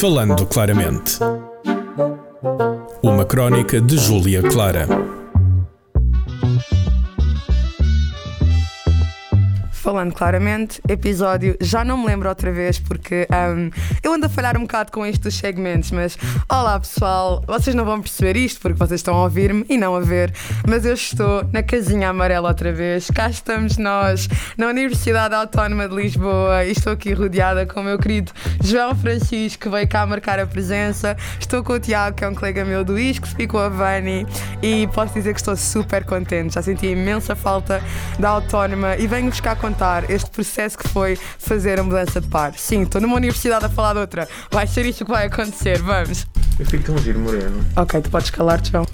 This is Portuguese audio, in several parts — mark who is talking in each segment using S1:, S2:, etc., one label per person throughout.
S1: Falando claramente. Uma crónica de Júlia Clara.
S2: Falando claramente, episódio, já não me lembro outra vez porque um, eu ando a falhar um bocado com isto dos segmentos, mas olá pessoal, vocês não vão perceber isto porque vocês estão a ouvir-me e não a ver, mas eu estou na casinha amarela outra vez, cá estamos nós, na Universidade Autónoma de Lisboa e estou aqui rodeada com o meu querido João Francisco que veio cá marcar a presença, estou com o Tiago que é um colega meu do ISCO, fico a Vani e posso dizer que estou super contente, já senti imensa falta da Autónoma e venho buscar contar este processo que foi fazer a mudança de par. Sim, estou numa universidade a falar de outra. Vai ser isto que vai acontecer, vamos.
S3: Eu fico tão giro, Moreno.
S2: Ok, tu podes calar-te, João.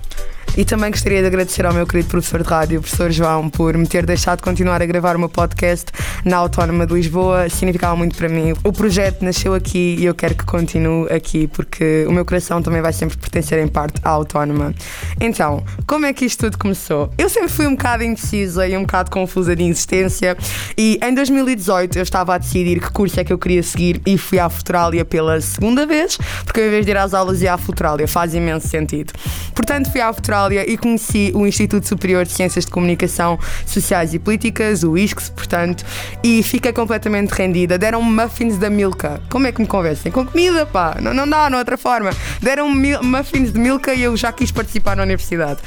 S2: E também gostaria de agradecer ao meu querido professor de rádio, professor João, por me ter deixado continuar a gravar o meu podcast na Autónoma de Lisboa. Significava muito para mim. O projeto nasceu aqui e eu quero que continue aqui, porque o meu coração também vai sempre pertencer em parte à Autónoma. Então, como é que isto tudo começou? Eu sempre fui um bocado indecisa e um bocado confusa de existência, e em 2018 eu estava a decidir que curso é que eu queria seguir e fui à Futuralia pela segunda vez, porque em vez de ir às aulas ia à Futuralia, faz imenso sentido. Portanto, fui à Futuralia e conheci o Instituto Superior de Ciências de Comunicação Sociais e Políticas, o ISCS, portanto, e fiquei completamente rendida. Deram-me muffins da Milka. Como é que me convencem? Com comida, pá. Não, não dá, não outra forma. Deram-me muffins de Milka e eu já quis participar na universidade.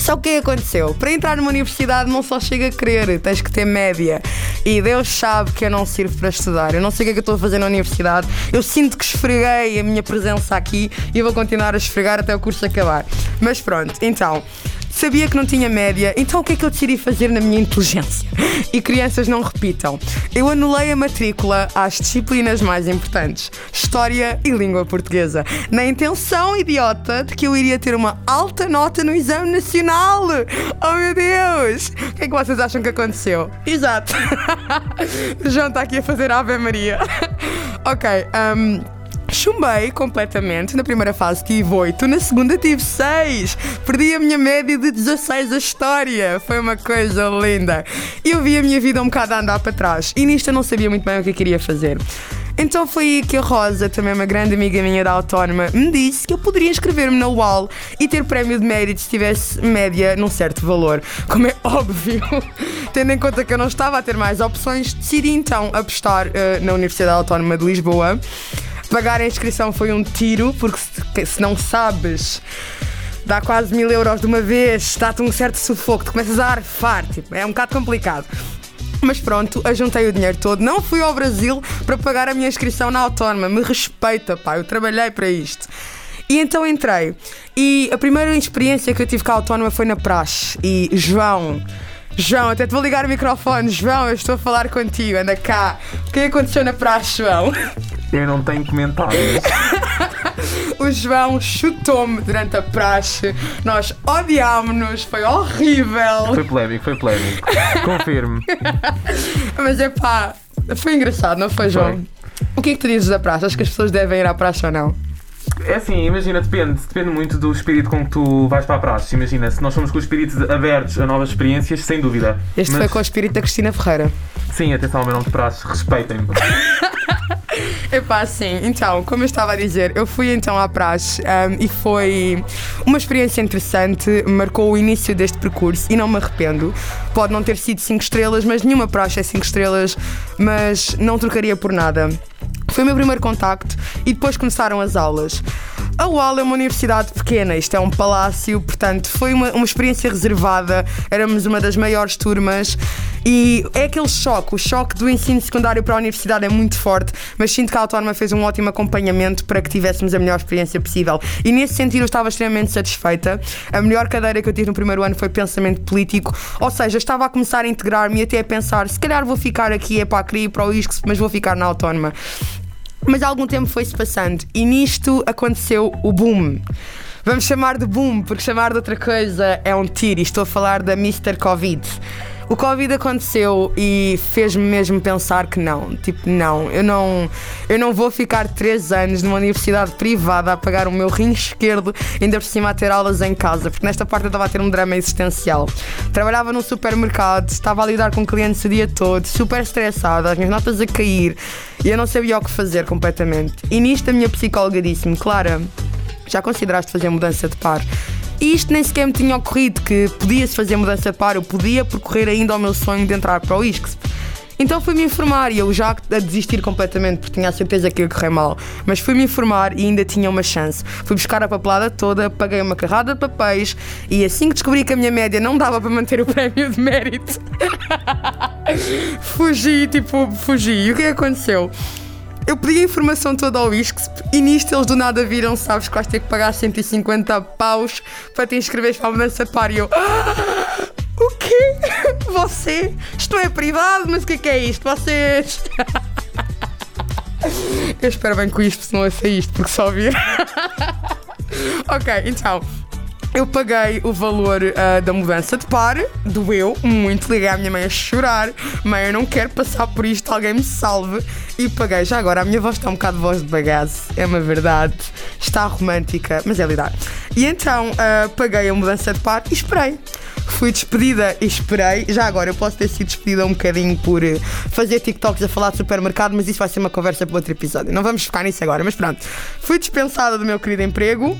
S2: Só o que aconteceu? Para entrar numa universidade não só chega a querer, tens que ter média. E Deus sabe que eu não sirvo para estudar. Eu não sei o que é que eu estou a fazer na universidade. Eu sinto que esfreguei a minha presença aqui e vou continuar a esfregar até o curso acabar. Mas pronto, então. Sabia que não tinha média, então o que é que eu decidi fazer na minha inteligência? E crianças não repitam. Eu anulei a matrícula às disciplinas mais importantes: História e Língua Portuguesa, na intenção idiota de que eu iria ter uma alta nota no exame nacional. Oh meu Deus! O que é que vocês acham que aconteceu? Exato! João está aqui a fazer Ave Maria. ok, um. Chumbei completamente. Na primeira fase tive 8, na segunda tive 6. Perdi a minha média de 16 a história. Foi uma coisa linda. Eu vi a minha vida um bocado a andar para trás. E nisto eu não sabia muito bem o que eu queria fazer. Então foi aí que a Rosa, também uma grande amiga minha da Autónoma, me disse que eu poderia inscrever-me na UAL e ter prémio de mérito se tivesse média num certo valor. Como é óbvio, tendo em conta que eu não estava a ter mais opções, decidi então apostar uh, na Universidade Autónoma de Lisboa. Pagar a inscrição foi um tiro, porque se, se não sabes dá quase mil euros de uma vez, dá-te um certo sufoco, tu começas a arfar, tipo, é um bocado complicado. Mas pronto, ajuntei o dinheiro todo, não fui ao Brasil para pagar a minha inscrição na Autónoma, me respeita, pá, eu trabalhei para isto. E então entrei. E a primeira experiência que eu tive com a Autónoma foi na praxe. E João, João, até te vou ligar o microfone. João, eu estou a falar contigo, anda cá. O que aconteceu na praxe, João?
S3: Eu não tenho comentários.
S2: o João chutou-me durante a praxe. Nós odiámos-nos, foi horrível.
S3: Foi polémico, foi polémico. Confirme.
S2: Mas é pá, foi engraçado, não foi, João? Foi. O que é que tu dizes da praxe? Acho que as pessoas devem ir à praxe ou não?
S3: É assim, imagina, depende, depende muito do espírito com que tu vais para a praxe. Imagina, se nós somos com os espíritos abertos a novas experiências, sem dúvida.
S2: Este Mas... foi com o espírito da Cristina Ferreira.
S3: Sim, atenção ao meu nome de praxe, respeitem-me.
S2: Epá, sim. Então, como eu estava a dizer, eu fui então à praxe um, e foi uma experiência interessante, marcou o início deste percurso e não me arrependo. Pode não ter sido 5 estrelas, mas nenhuma praxe é 5 estrelas, mas não trocaria por nada. Foi o meu primeiro contacto e depois começaram as aulas. A UAL é uma universidade pequena, isto é um palácio, portanto foi uma, uma experiência reservada, éramos uma das maiores turmas e é aquele choque, o choque do ensino secundário para a universidade é muito forte, mas sinto que a Autónoma fez um ótimo acompanhamento para que tivéssemos a melhor experiência possível. E nesse sentido eu estava extremamente satisfeita. A melhor cadeira que eu tive no primeiro ano foi pensamento político, ou seja, estava a começar a integrar-me e até a pensar, se calhar vou ficar aqui, é para a CRI, para o ISCS, mas vou ficar na Autónoma. Mas algum tempo foi-se passando e nisto aconteceu o boom. Vamos chamar de boom, porque chamar de outra coisa é um tiro. E estou a falar da Mr. Covid. O Covid aconteceu e fez-me mesmo pensar que não. Tipo, não, eu não, eu não vou ficar três anos numa universidade privada a pagar o meu rim esquerdo, ainda por cima a ter aulas em casa, porque nesta parte eu estava a ter um drama existencial. Trabalhava num supermercado, estava a lidar com clientes o dia todo, super estressada, as minhas notas a cair e eu não sabia o que fazer completamente. E nisto a minha psicóloga disse-me, Clara, já consideraste fazer mudança de par? E isto nem sequer me tinha ocorrido que podia-se fazer mudança de par, eu podia percorrer ainda o meu sonho de entrar para o ISCS. Então fui-me informar e eu já a desistir completamente porque tinha a certeza que ia correr mal. Mas fui-me informar e ainda tinha uma chance. Fui buscar a papelada toda, paguei uma carrada de papéis e assim que descobri que a minha média não dava para manter o prémio de mérito, fugi, tipo, fugi. E o que aconteceu? Eu pedi a informação toda ao ISCSP e nisto eles do nada viram, sabes, que vais ter que pagar 150 paus para te inscreveres para a mudança par. E eu, "Ah, o quê? Você? Isto é privado, mas o que é que é isto? Vocês. Eu espero bem que o ISCSP não ouça isto, porque só vir. ok, então. Eu paguei o valor ah, da mudança de par, doeu muito, liguei à minha mãe a chorar. Mãe, eu não quero passar por isto, alguém me salve. E paguei. Já agora, a minha voz está um bocado de voz de bagaço, é uma verdade. Está romântica, mas é lidar. E então ah, paguei a mudança de par e esperei. Fui despedida e esperei. Já agora, eu posso ter sido despedida um bocadinho por eh, fazer TikToks a falar de supermercado, mas isso vai ser uma conversa para outro episódio. Não vamos focar nisso agora, mas pronto. Fui dispensada do meu querido emprego.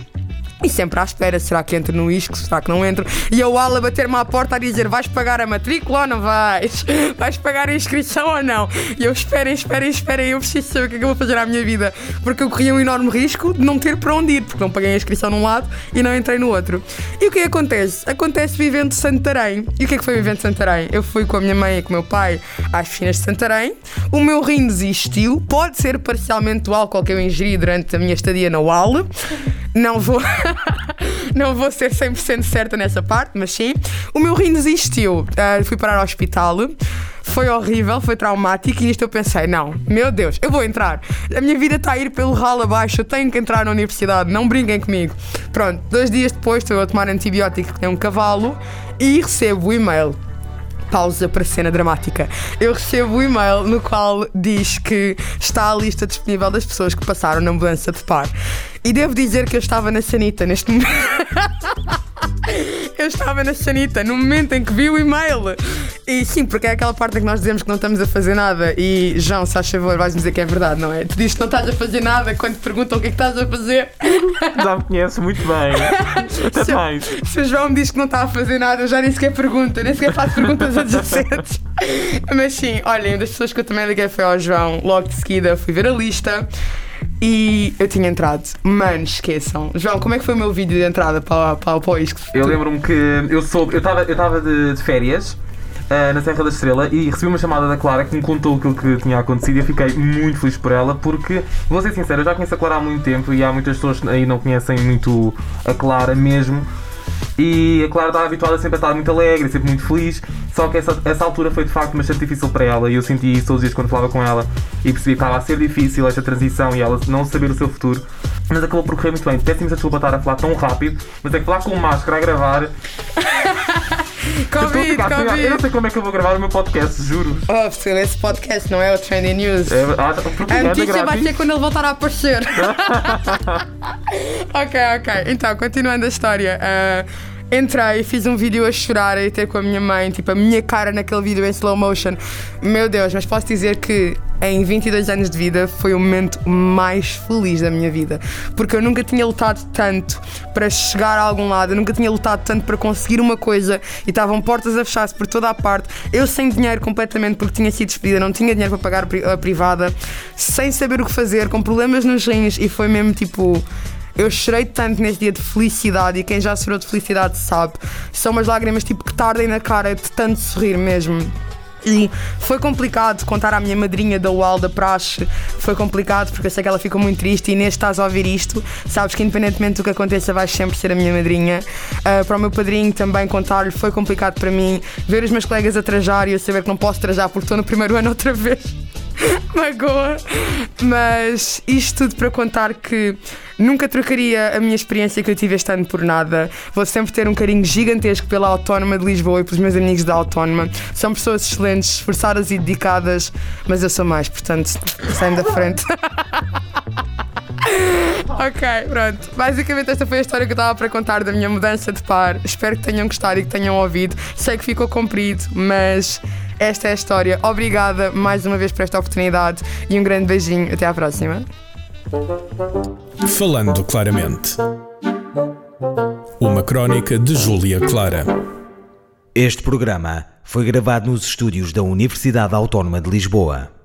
S2: E sempre à espera, será que entro no isco, será que não entro? E a Wala bater-me à porta a dizer: vais pagar a matrícula ou não vais? Vais pagar a inscrição ou não? E eu esperem, esperem, esperem, eu preciso saber o que é que eu vou fazer à minha vida. Porque eu corria um enorme risco de não ter para onde ir, porque não paguei a inscrição num lado e não entrei no outro. E o que é que acontece? Acontece vivendo Santarém. E o que é que foi vivendo Santarém? Eu fui com a minha mãe e com o meu pai às piscinas de Santarém. O meu rim desistiu. Pode ser parcialmente do álcool que eu ingeri durante a minha estadia na UAL. Não vou, não vou ser 100% certa nessa parte, mas sim. O meu rim desistiu. Ah, fui parar ao hospital. Foi horrível, foi traumático e nisto eu pensei, não, meu Deus, eu vou entrar. A minha vida está a ir pelo ralo abaixo, eu tenho que entrar na universidade, não brinquem comigo. Pronto, dois dias depois estou a tomar antibiótico que tem um cavalo e recebo o e-mail pausa para cena dramática. Eu recebo um e-mail no qual diz que está a lista disponível das pessoas que passaram na mudança de par. E devo dizer que eu estava na sanita neste momento. Eu estava na sanita no momento em que vi o e-mail. E sim, porque é aquela parte em que nós dizemos que não estamos a fazer nada. E João, se faz favor, vais dizer que é verdade, não é? Tu dizes que não estás a fazer nada quando te perguntam o que é que estás a fazer.
S3: Já me conheces muito bem. Até
S2: Se-
S3: mais.
S2: Se o João me diz que não está a fazer nada, eu já nem sequer pergunto, nem sequer faço perguntas adjacentes. Mas sim, olhem, das pessoas que eu também liguei foi ao João. Logo de seguida fui ver a lista e eu tinha entrado. Mano, esqueçam. João, como é que foi o meu vídeo de entrada para, para, para o ISCS?
S3: Eu lembro-me que eu soube, eu estava eu estava de, de férias ah, na Serra da Estrela e recebi uma chamada da Clara que me contou aquilo que tinha acontecido e eu fiquei muito feliz por ela porque, vou ser sincero, eu já conheço a Clara há muito tempo e há muitas pessoas que aí não conhecem muito a Clara mesmo. E a Clara estava habituada sempre a estar muito alegre, sempre muito feliz. Só que essa, essa altura foi de facto bastante difícil para ela e eu senti isso todos os dias quando falava com ela e percebi que estava a ser difícil esta transição e ela não saber o seu futuro. Mas acabou por correr muito bem. Imensa desculpa estar a falar tão rápido, mas é que falar com máscara a gravar. a
S2: Covid,
S3: ar. Eu não
S2: Covid.
S3: sei como é que eu vou gravar o meu podcast, juro.
S2: Oh, pessoal, esse podcast não é o Trending News.
S3: É, ah,
S2: A
S3: propaganda
S2: notícia vai ser quando ele voltar a aparecer. ok, ok. Então, continuando a história. ah, entrei, fiz um vídeo a chorar e ter com a minha mãe, tipo, a minha cara naquele vídeo em slow motion. Meu Deus, mas posso dizer que em 22 anos de vida foi o momento mais feliz da minha vida. Porque eu nunca tinha lutado tanto para chegar a algum lado, eu nunca tinha lutado tanto para conseguir uma coisa e estavam portas a fechar-se por toda a parte. Eu sem dinheiro completamente porque tinha sido despedida, não tinha dinheiro para pagar a a privada, sem saber o que fazer, com problemas nos rins e foi mesmo tipo. Eu chorei tanto nesse dia de felicidade e quem já chorou de felicidade sabe. São umas lágrimas tipo que tardem na cara de tanto sorrir mesmo. E foi complicado contar à minha madrinha da UAL da Praxe. Foi complicado porque eu sei que ela ficou muito triste e neste estás a ouvir isto, sabes que independentemente do que aconteça, vais sempre ser a minha madrinha. Ah, para o meu padrinho também contar-lhe foi complicado para mim. Ver os meus colegas a trajar e eu saber que não posso trajar porque estou no primeiro ano outra vez. magoa. Mas isto tudo para contar que nunca trocaria a minha experiência que eu tive este ano por nada. Vou sempre ter um carinho gigantesco pela Autónoma de Lisboa e pelos meus amigos da Autónoma. São pessoas excelentes, esforçadas e dedicadas, mas eu sou mais, portanto, saem da frente. ok, pronto. Basicamente, esta foi a história que eu estava para contar da minha mudança de par. Espero que tenham gostado e que tenham ouvido. Sei que ficou comprido, mas esta é a história. Obrigada mais uma vez por esta oportunidade e um grande beijinho. Até à próxima.
S1: Falando claramente. Uma crónica de Júlia Clara.
S4: Este programa foi gravado nos estúdios da Universidade Autónoma de Lisboa.